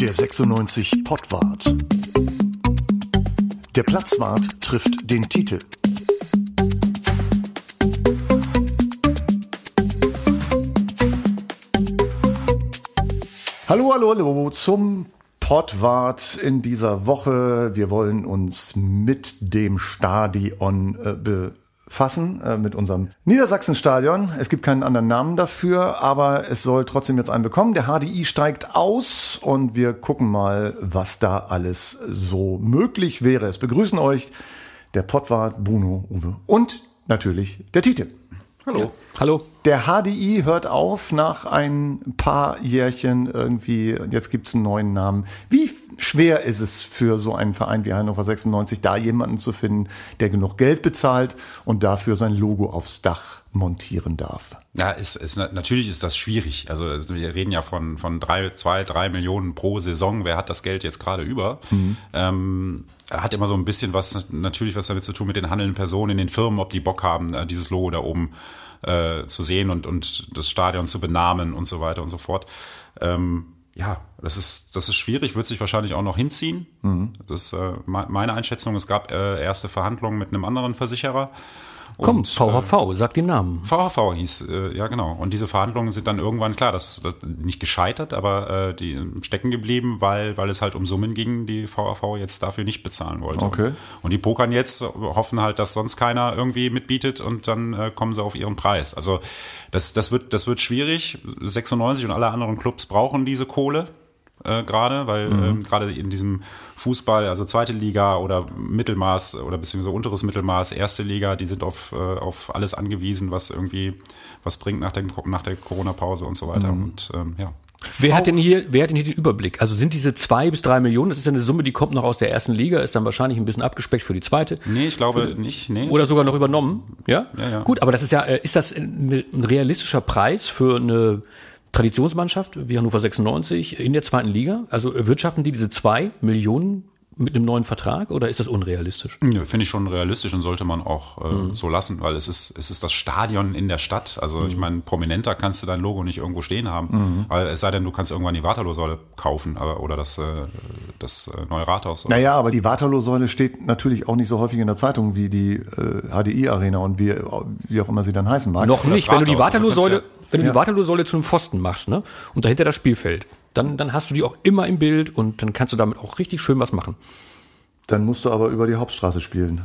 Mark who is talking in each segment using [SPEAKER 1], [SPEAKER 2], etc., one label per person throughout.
[SPEAKER 1] Der 96 Pottwart. Der Platzwart trifft den Titel. Hallo, hallo, hallo zum Pottwart in dieser Woche. Wir wollen uns mit dem Stadion äh, befassen, äh, mit unserem Niedersachsenstadion. Es gibt keinen anderen Namen dafür, aber es soll trotzdem jetzt einen bekommen. Der HDI steigt aus und wir gucken mal, was da alles so möglich wäre. Es begrüßen euch der Pottwart Bruno Uwe und natürlich der Tite.
[SPEAKER 2] Hallo. Ja. Hallo.
[SPEAKER 1] Der HDI hört auf nach ein paar Jährchen irgendwie. Jetzt gibt's einen neuen Namen. Wie schwer ist es für so einen Verein wie Hannover 96, da jemanden zu finden, der genug Geld bezahlt und dafür sein Logo aufs Dach montieren darf?
[SPEAKER 3] Ja, ist, ist, natürlich ist das schwierig. Also wir reden ja von, von drei, zwei, drei Millionen pro Saison. Wer hat das Geld jetzt gerade über? Mhm. Ähm, hat immer so ein bisschen was, natürlich was damit zu tun mit den handelnden Personen in den Firmen, ob die Bock haben, äh, dieses Logo da oben äh, zu sehen und, und das Stadion zu benamen und so weiter und so fort. Ähm, ja, das ist, das ist schwierig, wird sich wahrscheinlich auch noch hinziehen. Mhm. Das ist äh, meine Einschätzung. Es gab äh, erste Verhandlungen mit einem anderen Versicherer.
[SPEAKER 2] Komm, VHV, äh, sag den Namen.
[SPEAKER 3] VHV hieß, äh, ja genau. Und diese Verhandlungen sind dann irgendwann, klar, das, das nicht gescheitert, aber äh, die stecken geblieben, weil, weil es halt um Summen ging, die VHV jetzt dafür nicht bezahlen wollte.
[SPEAKER 1] Okay.
[SPEAKER 3] Und die pokern jetzt, hoffen halt, dass sonst keiner irgendwie mitbietet und dann äh, kommen sie auf ihren Preis. Also das, das, wird, das wird schwierig. 96 und alle anderen Clubs brauchen diese Kohle äh, gerade, weil mhm. ähm, gerade in diesem Fußball, also zweite Liga oder Mittelmaß oder beziehungsweise unteres Mittelmaß, erste Liga, die sind auf, äh, auf alles angewiesen, was irgendwie was bringt nach, dem, nach der Corona-Pause und so weiter. Mhm. Und ähm, ja.
[SPEAKER 2] Wer hat denn hier, wer hat denn hier den Überblick? Also sind diese zwei bis drei Millionen, das ist ja eine Summe, die kommt noch aus der ersten Liga, ist dann wahrscheinlich ein bisschen abgespeckt für die zweite.
[SPEAKER 3] Nee, ich glaube für, nicht, nee.
[SPEAKER 2] Oder sogar noch übernommen, ja?
[SPEAKER 3] Ja, ja.
[SPEAKER 2] Gut, aber das ist ja, äh, ist das ein, ein realistischer Preis für eine Traditionsmannschaft wie Hannover 96 in der zweiten Liga? Also wirtschaften die diese zwei Millionen mit einem neuen Vertrag oder ist das unrealistisch?
[SPEAKER 3] Nö, finde ich schon realistisch und sollte man auch äh, mhm. so lassen, weil es ist, es ist das Stadion in der Stadt. Also mhm. ich meine, prominenter kannst du dein Logo nicht irgendwo stehen haben. Mhm. Weil es sei denn, du kannst irgendwann die Waterloo-Säule kaufen aber, oder das, äh, das äh, neue Rathaus.
[SPEAKER 1] Oder? Naja, aber die Waterloo-Säule steht natürlich auch nicht so häufig in der Zeitung wie die äh, HDI-Arena und wie, wie auch immer sie dann heißen mag.
[SPEAKER 2] Noch nicht, wenn du die Waterloo-Säule, wenn du ja. die Waterloo-Säule zu einem Pfosten machst, ne? Und dahinter das Spielfeld, dann, dann hast du die auch immer im Bild und dann kannst du damit auch richtig schön was machen.
[SPEAKER 1] Dann musst du aber über die Hauptstraße spielen.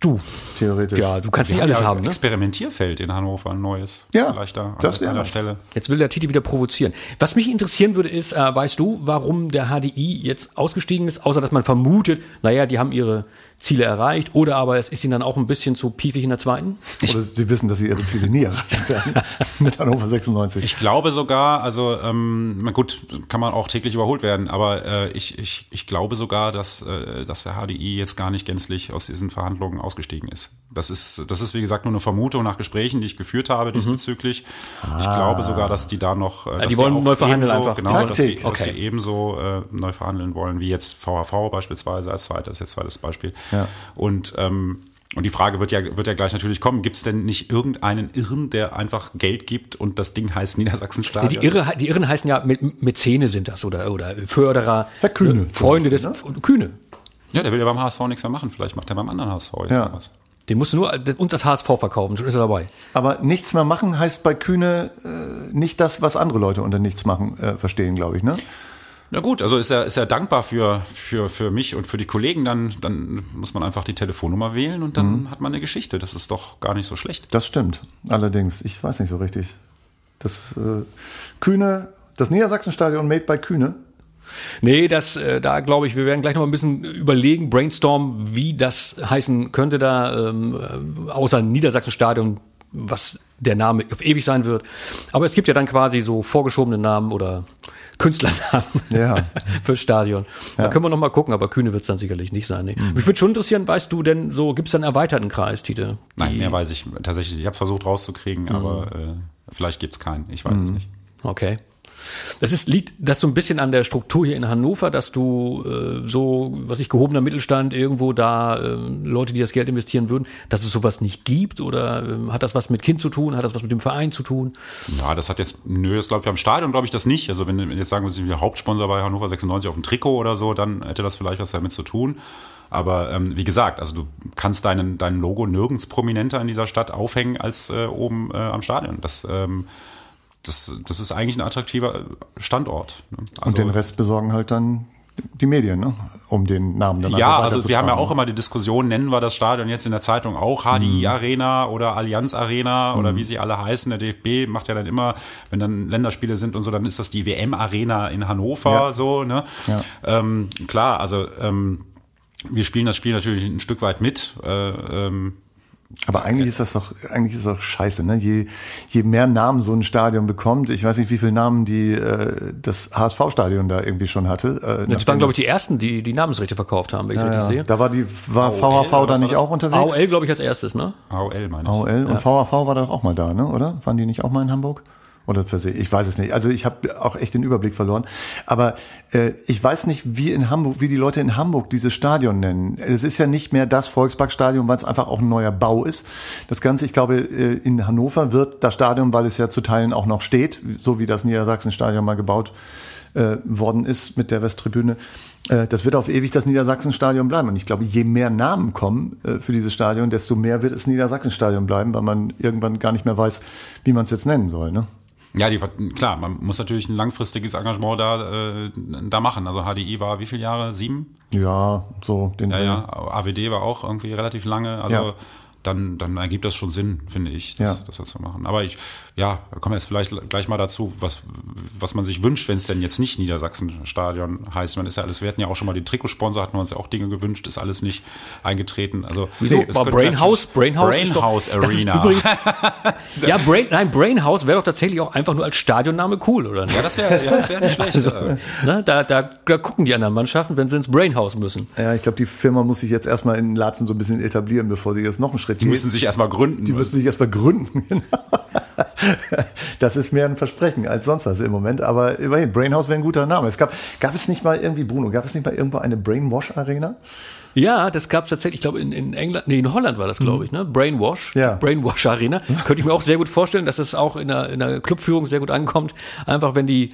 [SPEAKER 2] Du. Theoretisch. Ja, du kannst nicht alles ja haben. Ne?
[SPEAKER 3] Experimentierfeld in Hannover, ein neues.
[SPEAKER 1] Ja,
[SPEAKER 3] vielleicht da
[SPEAKER 1] das
[SPEAKER 3] an der Stelle.
[SPEAKER 2] Jetzt will der Titi wieder provozieren. Was mich interessieren würde, ist, äh, weißt du, warum der HDI jetzt ausgestiegen ist, außer dass man vermutet, naja, die haben ihre Ziele erreicht oder aber es ist ihnen dann auch ein bisschen zu piefig in der zweiten?
[SPEAKER 1] Oder sie wissen, dass sie ihre Ziele nie erreichen werden mit Hannover 96.
[SPEAKER 3] Ich glaube sogar, also ähm, gut, kann man auch täglich überholt werden, aber äh, ich, ich, ich glaube sogar, dass, äh, dass der HDI jetzt gar nicht gänzlich aus diesen Verhandlungen ausgestiegen ist. Das ist, das ist wie gesagt nur eine Vermutung nach Gesprächen, die ich geführt habe diesbezüglich. Mhm. Ich ah. glaube sogar, dass die da noch,
[SPEAKER 2] äh, die wollen die neu verhandeln ebenso, einfach.
[SPEAKER 3] Genau, Taktik. dass die, okay. dass die ebenso äh, neu verhandeln wollen wie jetzt VHV beispielsweise als zweites, jetzt zweites Beispiel.
[SPEAKER 1] Ja.
[SPEAKER 3] Und ähm, und die Frage wird ja, wird ja gleich natürlich kommen, gibt es denn nicht irgendeinen Irren, der einfach Geld gibt und das Ding heißt Niedersachsenstadion?
[SPEAKER 2] Ja, die, Irre, die Irren heißen ja Mäzene sind das oder, oder Förderer,
[SPEAKER 1] Herr Kühne,
[SPEAKER 2] äh, Freunde des, ne? Kühne.
[SPEAKER 3] Ja, der will ja beim HSV nichts mehr machen, vielleicht macht er beim anderen HSV jetzt ja. was.
[SPEAKER 2] Den musst du nur uns als HSV verkaufen, schon ist er dabei.
[SPEAKER 1] Aber nichts mehr machen heißt bei Kühne äh, nicht das, was andere Leute unter nichts machen äh, verstehen, glaube ich, ne?
[SPEAKER 3] Na gut, also ist er, ist er dankbar für, für, für mich und für die Kollegen, dann, dann muss man einfach die Telefonnummer wählen und dann mhm. hat man eine Geschichte. Das ist doch gar nicht so schlecht.
[SPEAKER 1] Das stimmt. Allerdings, ich weiß nicht so richtig. Das äh, Kühne, das Niedersachsenstadion made by Kühne.
[SPEAKER 2] Nee, das, äh, da glaube ich, wir werden gleich noch ein bisschen überlegen, brainstorm, wie das heißen könnte da, ähm, außer Niedersachsenstadion, was der Name auf ewig sein wird. Aber es gibt ja dann quasi so vorgeschobene Namen oder Künstlernamen
[SPEAKER 1] ja.
[SPEAKER 2] fürs Stadion. Da ja. können wir noch mal gucken, aber Kühne wird es dann sicherlich nicht sein. Nee. Mhm. Mich würde schon interessieren, weißt du denn so, gibt es einen erweiterten Kreis, Tite?
[SPEAKER 3] Nein, mehr weiß ich tatsächlich. Ich habe versucht rauszukriegen, mhm. aber äh, vielleicht gibt es keinen. Ich weiß mhm. es nicht.
[SPEAKER 2] Okay. Das ist, liegt das so ein bisschen an der Struktur hier in Hannover, dass du äh, so, was ich gehobener Mittelstand irgendwo da äh, Leute, die das Geld investieren würden, dass es sowas nicht gibt oder äh, hat das was mit Kind zu tun, hat das was mit dem Verein zu tun?
[SPEAKER 3] Ja, das hat jetzt, nö, das glaube ich am Stadion glaube ich das nicht. Also wenn, wenn jetzt sagen wir, sind wir Hauptsponsor bei Hannover 96 auf dem Trikot oder so, dann hätte das vielleicht was damit zu tun. Aber ähm, wie gesagt, also du kannst deinen, dein Logo nirgends prominenter in dieser Stadt aufhängen als äh, oben äh, am Stadion. Das, ähm, das, das ist eigentlich ein attraktiver Standort. Ne?
[SPEAKER 1] Also, Und den Rest besorgen halt dann die Medien, ne? um den Namen dann
[SPEAKER 3] Ja, also wir haben ja auch immer die Diskussion, nennen wir das Stadion jetzt in der Zeitung auch HDI mhm. Arena oder Allianz Arena mhm. oder wie sie alle heißen. Der DFB macht ja dann immer, wenn dann Länderspiele sind und so, dann ist das die WM Arena in Hannover ja. so. Ne? Ja. Ähm, klar, also ähm, wir spielen das Spiel natürlich ein Stück weit mit. Äh, ähm,
[SPEAKER 1] aber eigentlich ist das doch, eigentlich ist das doch scheiße, ne? Je, je mehr Namen so ein Stadion bekommt, ich weiß nicht, wie viele Namen die äh, das HSV-Stadion da irgendwie schon hatte.
[SPEAKER 2] Äh, das waren, glaube ich, die ersten, die die Namensrechte verkauft haben, wenn ich ja, richtig ja. sehe.
[SPEAKER 1] Da war die, war AOL, VHV da nicht auch unterwegs?
[SPEAKER 2] AOL, glaube ich, als erstes, ne?
[SPEAKER 3] AOL, meine
[SPEAKER 1] ich. AOL und ja. VHV war da doch auch mal da, ne? Oder? Waren die nicht auch mal in Hamburg? Oder sie. Ich weiß es nicht. Also ich habe auch echt den Überblick verloren. Aber äh, ich weiß nicht, wie in Hamburg, wie die Leute in Hamburg dieses Stadion nennen. Es ist ja nicht mehr das Volksparkstadion, weil es einfach auch ein neuer Bau ist. Das Ganze, ich glaube, äh, in Hannover wird das Stadion, weil es ja zu Teilen auch noch steht, so wie das Niedersachsen-Stadion mal gebaut äh, worden ist mit der Westtribüne. Äh, das wird auf ewig das Niedersachsen-Stadion bleiben. Und ich glaube, je mehr Namen kommen äh, für dieses Stadion, desto mehr wird es Niedersachsen-Stadion bleiben, weil man irgendwann gar nicht mehr weiß, wie man es jetzt nennen soll. Ne?
[SPEAKER 3] Ja, die, klar, man muss natürlich ein langfristiges Engagement da, äh, da machen. Also HDI war wie viele Jahre? Sieben?
[SPEAKER 1] Ja, so
[SPEAKER 3] den Ja, ja. AWD war auch irgendwie relativ lange. Also ja dann, dann ergibt das schon Sinn, finde ich, das, ja. das zu machen. Aber ich, ja, da kommen wir jetzt vielleicht gleich mal dazu, was, was man sich wünscht, wenn es denn jetzt nicht Niedersachsen-Stadion heißt. Man ist ja alles, wir hatten ja auch schon mal den Trikotsponsor, hatten wir uns ja auch Dinge gewünscht, ist alles nicht eingetreten. Also,
[SPEAKER 2] Wieso?
[SPEAKER 3] Nee,
[SPEAKER 2] War Brainhouse, Brainhouse,
[SPEAKER 3] Brainhouse
[SPEAKER 2] doch,
[SPEAKER 3] Arena.
[SPEAKER 2] Übrigens, ja, Brain, nein, Brainhouse wäre doch tatsächlich auch einfach nur als Stadionname cool, oder
[SPEAKER 3] nicht? Ja, das wäre ja, das wär nicht schlecht. Also,
[SPEAKER 2] ne, da, da, da gucken die anderen Mannschaften, wenn sie ins Brainhouse müssen.
[SPEAKER 1] Ja, ich glaube, die Firma muss sich jetzt erstmal in Latzen so ein bisschen etablieren, bevor sie jetzt noch einen Schritt
[SPEAKER 3] Die müssen sich erstmal gründen.
[SPEAKER 1] Die müssen sich erstmal gründen, genau. Das ist mehr ein Versprechen als sonst was im Moment, aber immerhin, Brainhouse wäre ein guter Name. Es gab, gab es nicht mal irgendwie, Bruno, gab es nicht mal irgendwo eine Brainwash-Arena?
[SPEAKER 2] Ja, das gab es tatsächlich, ich glaube in, in England, nee, in Holland war das, glaube ich, ne? Brainwash, ja. Brainwash Arena. Könnte ich mir auch sehr gut vorstellen, dass es auch in der, in der Clubführung sehr gut ankommt. Einfach wenn die,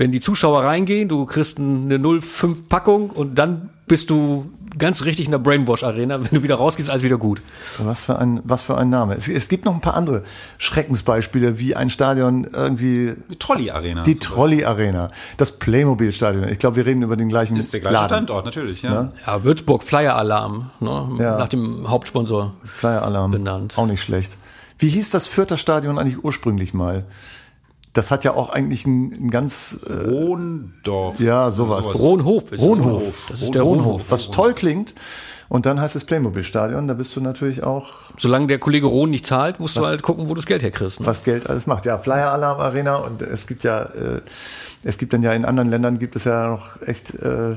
[SPEAKER 2] wenn die Zuschauer reingehen, du kriegst eine 0,5 Packung und dann bist du ganz richtig in der Brainwash-Arena. Wenn du wieder rausgehst, alles wieder gut.
[SPEAKER 1] Was für ein, was für ein Name. Es, es gibt noch ein paar andere Schreckensbeispiele, wie ein Stadion irgendwie.
[SPEAKER 3] Die Trolley-Arena.
[SPEAKER 1] Die Trolley-Arena. Das Playmobil-Stadion. Ich glaube, wir reden über den gleichen.
[SPEAKER 3] Ist der gleiche Laden. Standort, natürlich, ja.
[SPEAKER 2] Ja, ja Würzburg, Flyer-Alarm, ne? ja. nach dem Hauptsponsor.
[SPEAKER 1] Flyer-Alarm. Benannt. Auch nicht schlecht. Wie hieß das Fürther Stadion eigentlich ursprünglich mal? Das hat ja auch eigentlich ein, ein ganz
[SPEAKER 3] äh, Rohndorf.
[SPEAKER 1] Ja, sowas. sowas.
[SPEAKER 2] Rohnhof
[SPEAKER 1] ist Rohnhof. Das ist der Rohnhof. Was toll klingt. Und dann heißt es Playmobil-Stadion, da bist du natürlich auch.
[SPEAKER 2] Solange der Kollege Rohn nicht zahlt, musst was, du halt gucken, wo du das Geld herkriegst.
[SPEAKER 1] Ne? Was Geld alles macht. Ja, Flyer Alarm Arena und es gibt ja, äh, es gibt dann ja in anderen Ländern gibt es ja noch echt äh,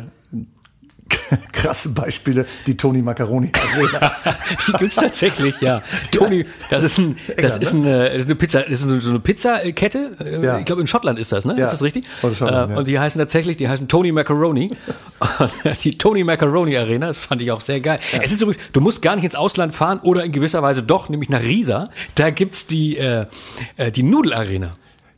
[SPEAKER 1] krasse Beispiele, die Tony Macaroni Arena.
[SPEAKER 2] die gibt's tatsächlich, ja. Tony, das ist ein, das ist eine, ne? das ist eine Pizza, das ist so eine Pizzakette. Äh, ja. Ich glaube in Schottland ist das, ne? Ja. Ist das richtig? Schottland, äh, ja. Und die heißen tatsächlich, die heißen Tony Macaroni. die Tony Macaroni Arena, das fand ich auch sehr geil. Ja. Es ist übrigens, du musst gar nicht ins Ausland fahren oder in gewisser Weise doch, nämlich nach Riesa. Da gibt's die äh, äh die Nudelarena.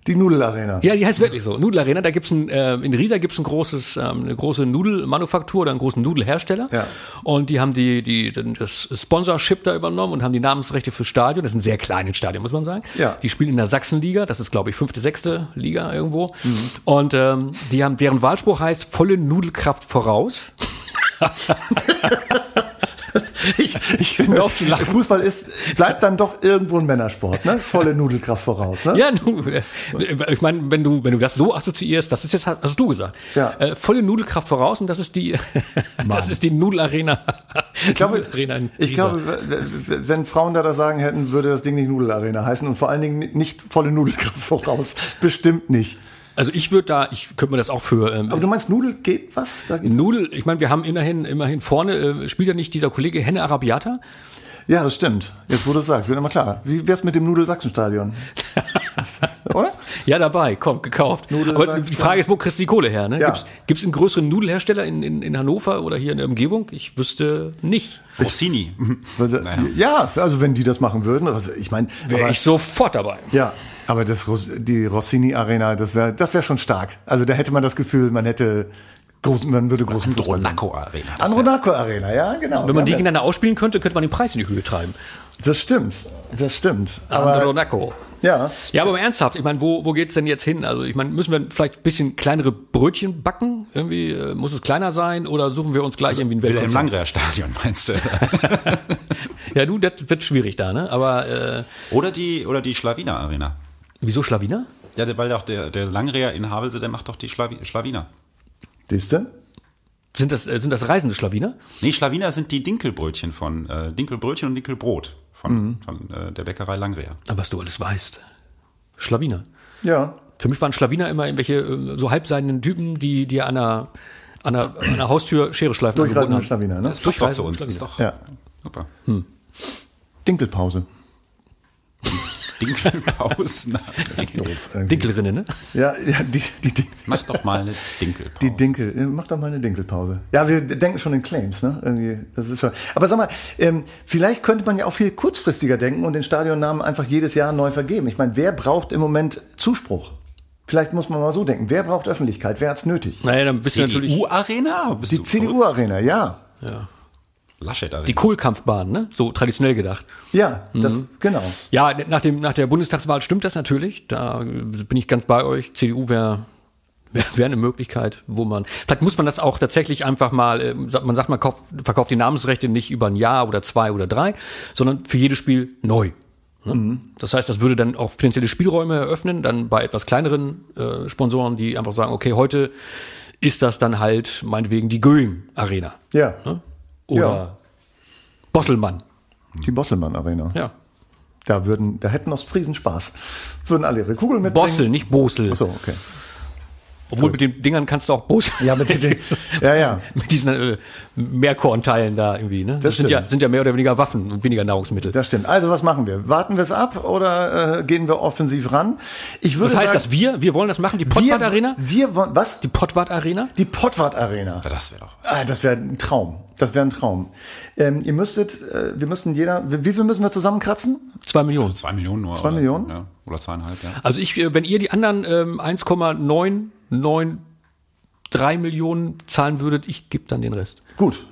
[SPEAKER 1] Die Nudelarena.
[SPEAKER 2] Ja, die heißt wirklich so. Nudelarena, da gibt's ein, äh, in Riesa gibt's ein großes, ähm, eine große Nudelmanufaktur oder einen großen Nudelhersteller. Ja. Und die haben die, die, das Sponsorship da übernommen und haben die Namensrechte für Stadion. Das ist ein sehr kleines Stadion, muss man sagen. Ja. Die spielen in der Sachsenliga, das ist, glaube ich, fünfte, sechste Liga irgendwo. Mhm. Und ähm, die haben, deren Wahlspruch heißt volle Nudelkraft voraus.
[SPEAKER 1] ich, ich finde, auf zu lachen. Fußball ist, bleibt dann doch irgendwo ein Männersport, ne? Volle Nudelkraft voraus, ne?
[SPEAKER 2] Ja, du, äh, ich meine, wenn du, wenn du das so assoziierst, das ist jetzt, hast du gesagt. Ja. Äh, volle Nudelkraft voraus und das ist die, das ist die Nudelarena.
[SPEAKER 1] Ich glaube, ich glaube, wenn Frauen da das sagen hätten, würde das Ding nicht Nudelarena heißen und vor allen Dingen nicht volle Nudelkraft voraus. Bestimmt nicht.
[SPEAKER 2] Also ich würde da, ich könnte mir das auch für.
[SPEAKER 1] Ähm, Aber du meinst Nudel geht was?
[SPEAKER 2] Nudel, ich meine, wir haben immerhin, immerhin vorne äh, spielt ja nicht dieser Kollege Henne Arabiata.
[SPEAKER 1] Ja, das stimmt. Jetzt, wo du es sagst, wird immer klar. Wie wär's mit dem Nudelsachsenstadion? Oder?
[SPEAKER 2] Ja, dabei, komm, gekauft.
[SPEAKER 1] Nudel
[SPEAKER 2] Aber die Frage ist, wo kriegst du die Kohle her? Ne?
[SPEAKER 1] Ja.
[SPEAKER 2] Gibt's, gibt's einen größeren Nudelhersteller in, in, in Hannover oder hier in der Umgebung? Ich wüsste nicht.
[SPEAKER 3] Rossini. Naja.
[SPEAKER 1] Ja, also wenn die das machen würden, also ich meine,
[SPEAKER 2] Wäre ich sofort dabei.
[SPEAKER 1] ja, aber das die Rossini Arena, das wäre das wäre schon stark. Also da hätte man das Gefühl, man hätte großen, man würde großen Fußball sehen.
[SPEAKER 3] Andronaco Arena. Das wär-
[SPEAKER 1] Andronaco Arena, ja, genau.
[SPEAKER 2] Wenn man die gegeneinander ausspielen könnte, könnte man den Preis in die Höhe treiben.
[SPEAKER 1] das stimmt, das stimmt. Aber
[SPEAKER 2] Andronaco.
[SPEAKER 1] ja,
[SPEAKER 2] Ja, aber ernsthaft, ich meine, wo, wo geht's denn jetzt hin? Also ich meine, müssen wir vielleicht ein bisschen kleinere Brötchen backen? Irgendwie äh, muss es kleiner sein oder suchen wir uns gleich irgendwie ein
[SPEAKER 3] Wilhelm
[SPEAKER 2] Weltkonzert?
[SPEAKER 3] Langreer Stadion, meinst du?
[SPEAKER 2] Ja, du, das wird schwierig da, ne? Aber äh,
[SPEAKER 3] oder die, oder die Schlawiner Arena.
[SPEAKER 2] Wieso Schlawiner?
[SPEAKER 3] Ja, der- weil auch der, der Langreher in Havelse, der macht doch die Schlawi Schlawiner.
[SPEAKER 1] siehst du?
[SPEAKER 2] Sind das, äh, sind das reisende Schlawiner?
[SPEAKER 3] Nee, Schlawiner sind die Dinkelbrötchen von, äh, Dinkelbrötchen und Dinkelbrot von, von äh, der Bäckerei Langreher.
[SPEAKER 2] Aber was du alles weißt. Schlawiner.
[SPEAKER 1] Ja.
[SPEAKER 2] Für mich waren Schlawiner immer irgendwelche äh, so halbseidenen Typen, die dir an einer, an einer, an einer Haustür Schere schleifen
[SPEAKER 1] Durchreisende. Schlawiner, ne?
[SPEAKER 3] Das passt doch zu uns.
[SPEAKER 2] Schlawiner.
[SPEAKER 3] Ist doch
[SPEAKER 1] Ja.
[SPEAKER 3] super.
[SPEAKER 1] Dinkelpause.
[SPEAKER 3] Dinkelpausen.
[SPEAKER 1] Doof. irgendwie.
[SPEAKER 2] Dinkelrinne, ne?
[SPEAKER 1] Ja, ja, die, die, die,
[SPEAKER 3] Mach doch mal eine Dinkelpause.
[SPEAKER 1] die Dinkel, mach doch mal eine Dinkelpause. Ja, wir denken schon in Claims, ne? Irgendwie, das ist schon. Aber sag mal, ähm, vielleicht könnte man ja auch viel kurzfristiger denken und den Stadionnamen einfach jedes Jahr neu vergeben. Ich meine, wer braucht im Moment Zuspruch? Vielleicht muss man mal so denken. Wer braucht Öffentlichkeit? Wer hat's nötig?
[SPEAKER 2] Naja, dann bist du natürlich
[SPEAKER 3] CDU-Arena? Bist
[SPEAKER 1] Die
[SPEAKER 3] du verrückt?
[SPEAKER 1] CDU-Arena, ja.
[SPEAKER 3] Laschet-Arena.
[SPEAKER 2] die Kohlkampfbahn, ne? So traditionell gedacht.
[SPEAKER 1] Ja, das,
[SPEAKER 2] Mhm.
[SPEAKER 1] genau.
[SPEAKER 2] Ja, nach, dem, nach der Bundestagswahl stimmt das natürlich. Da bin ich ganz bei euch. CDU wäre wär, wär eine Möglichkeit, wo man. Vielleicht muss man das auch tatsächlich einfach mal, äh, man sagt, man kauft, verkauft die Namensrechte nicht über ein Jahr oder zwei oder drei, sondern für jedes Spiel neu. Ne? Das heißt, das würde dann auch finanzielle Spielräume eröffnen, dann bei etwas kleineren äh, Sponsoren, die einfach sagen, okay, heute ist das dann halt meinetwegen die Göing Arena.
[SPEAKER 1] Ja.
[SPEAKER 2] Ne? Oder
[SPEAKER 1] Ja.
[SPEAKER 2] Bosselmann.
[SPEAKER 1] Die Bosselmann-Arena.
[SPEAKER 2] Ja.
[SPEAKER 1] Da würden, da hätten Ostfriesen Spaß. Würden alle ihre Kugeln mitbringen.
[SPEAKER 2] Bossel, nicht Bosel.
[SPEAKER 1] Achso, okay.
[SPEAKER 2] Obwohl mit den Dingern kannst du auch Bosel.
[SPEAKER 1] Ja, mit den, ja, ja.
[SPEAKER 2] mit diesen äh, Mehrkornteilen da irgendwie, ne? Das, sind
[SPEAKER 1] stimmt.
[SPEAKER 2] ja, sind ja mehr oder weniger Waffen und weniger Nahrungsmittel.
[SPEAKER 1] Das stimmt. Also was machen wir? Warten wir es ab oder äh, gehen wir offensiv ran? Ich würde
[SPEAKER 2] Was heißt
[SPEAKER 1] sagen,
[SPEAKER 2] das? Wir? Wir wollen das machen? Die Pottwart Arena?
[SPEAKER 1] Wir wollen, was?
[SPEAKER 2] Die Pottwart Arena?
[SPEAKER 1] Die Pottwart Arena.
[SPEAKER 3] Ja, das wäre doch was.
[SPEAKER 1] Ah, das wäre ein Traum. Das wäre ein Traum. Ähm, ihr müsstet, äh, wir müssten jeder, wie viel müssen wir zusammenkratzen?
[SPEAKER 2] Zwei Millionen.
[SPEAKER 3] Zwei Millionen nur.
[SPEAKER 1] Zwei
[SPEAKER 3] oder,
[SPEAKER 1] Millionen?
[SPEAKER 3] Ja, oder zweieinhalb, ja.
[SPEAKER 2] Also ich, äh, wenn ihr die anderen ähm, 1,993 Millionen zahlen würdet, ich gebe dann den Rest.
[SPEAKER 1] Gut.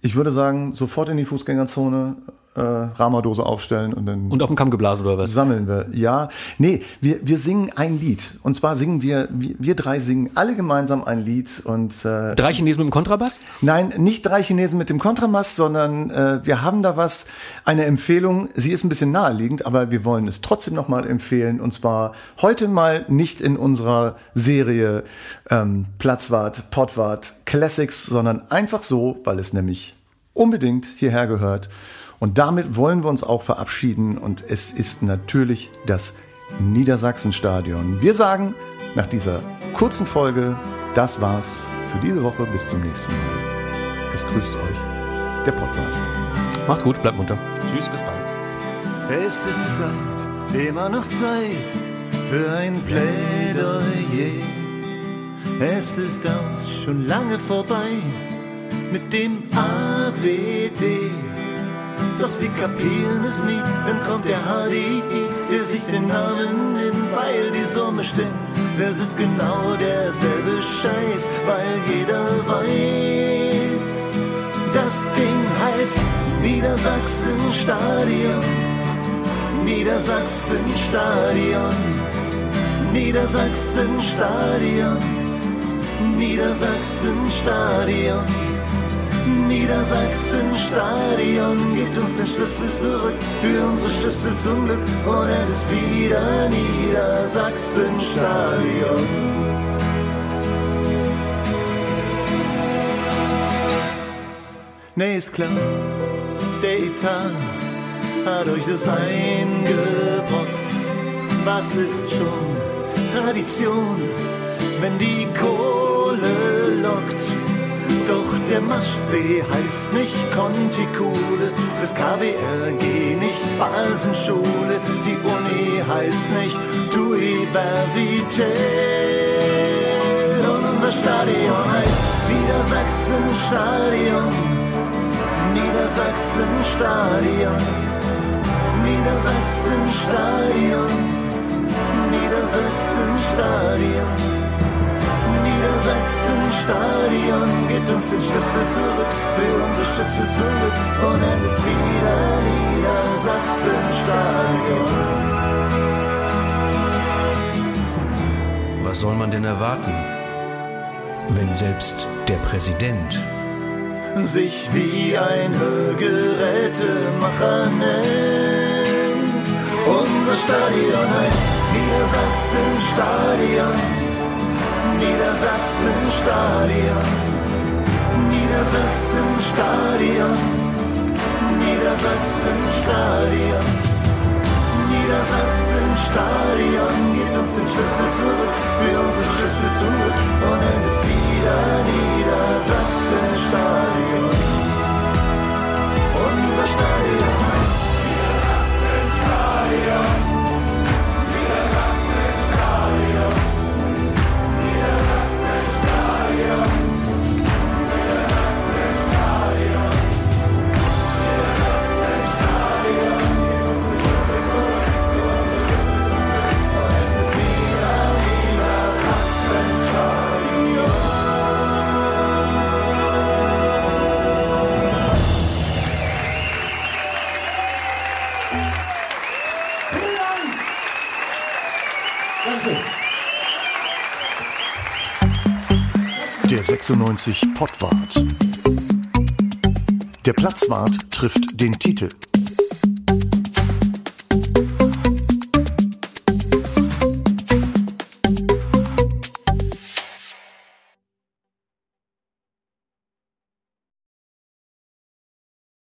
[SPEAKER 1] Ich würde sagen, sofort in die Fußgängerzone, äh, Ramadose aufstellen und dann
[SPEAKER 2] Und auf den Kamm geblasen oder was?
[SPEAKER 1] sammeln wir. Ja, nee, wir, wir singen ein Lied. Und zwar singen wir, wir, wir drei singen alle gemeinsam ein Lied und äh,
[SPEAKER 2] Drei Chinesen mit dem Kontrabass?
[SPEAKER 1] Nein, nicht drei Chinesen mit dem Kontramast, sondern äh, wir haben da was, eine Empfehlung. Sie ist ein bisschen naheliegend, aber wir wollen es trotzdem nochmal empfehlen. Und zwar heute mal nicht in unserer Serie ähm, Platzwart, Pottwart, Classics, sondern einfach so, weil es nämlich unbedingt hierher gehört. Und damit wollen wir uns auch verabschieden. Und es ist natürlich das Niedersachsenstadion. Wir sagen nach dieser kurzen Folge, das war's für diese Woche. Bis zum nächsten Mal. Es grüßt euch, der Pottwart.
[SPEAKER 2] Macht's gut, bleibt munter.
[SPEAKER 3] Tschüss, bis bald.
[SPEAKER 1] Es ist Zeit, immer noch Zeit für ein Plädoyer. Es ist das schon lange vorbei mit dem AWD. Doch sie kapieren es nie, dann kommt der HDI, der sich den Namen nimmt, weil die Summe stimmt. Das ist genau derselbe Scheiß, weil jeder weiß, das Ding heißt Niedersachsen-Stadion. Niedersachsen-Stadion. Niedersachsen-Stadion. Niedersachsen-Stadion. Niedersachsen-Stadion gibt uns den Schlüssel zurück für unsere Schlüssel zum Glück und es ist wieder Niedersachsen-Stadion. Nee, ist klar, der Etat hat euch das eingebrockt. Was ist schon Tradition, wenn die Kohle lockt? Doch der Maschsee heißt nicht Conticule, das KWRG nicht Balsenschule, die Uni heißt nicht Universität. Und unser Stadion heißt Niedersachsenstadion, Niedersachsenstadion, Niedersachsenstadion, Niedersachsenstadion. Niedersachsenstadion gibt uns den Schlüssel zurück, für unsere Schlüssel zurück und nennt es wieder Niedersachsenstadion.
[SPEAKER 4] Was soll man denn erwarten, wenn selbst der Präsident
[SPEAKER 1] sich wie ein Hörgerätemacher nennt? Unser Stadion heißt Niedersachsenstadion. Niedersachsenstadion, Niedersachsenstadion, Niedersachsenstadion, Niedersachsenstadion, gibt uns den Schlüssel zurück, für unsere Schlüssel zurück. Und nennt es wieder Niedersachsenstadion. 96 Pottwart. Der Platzwart trifft den Titel.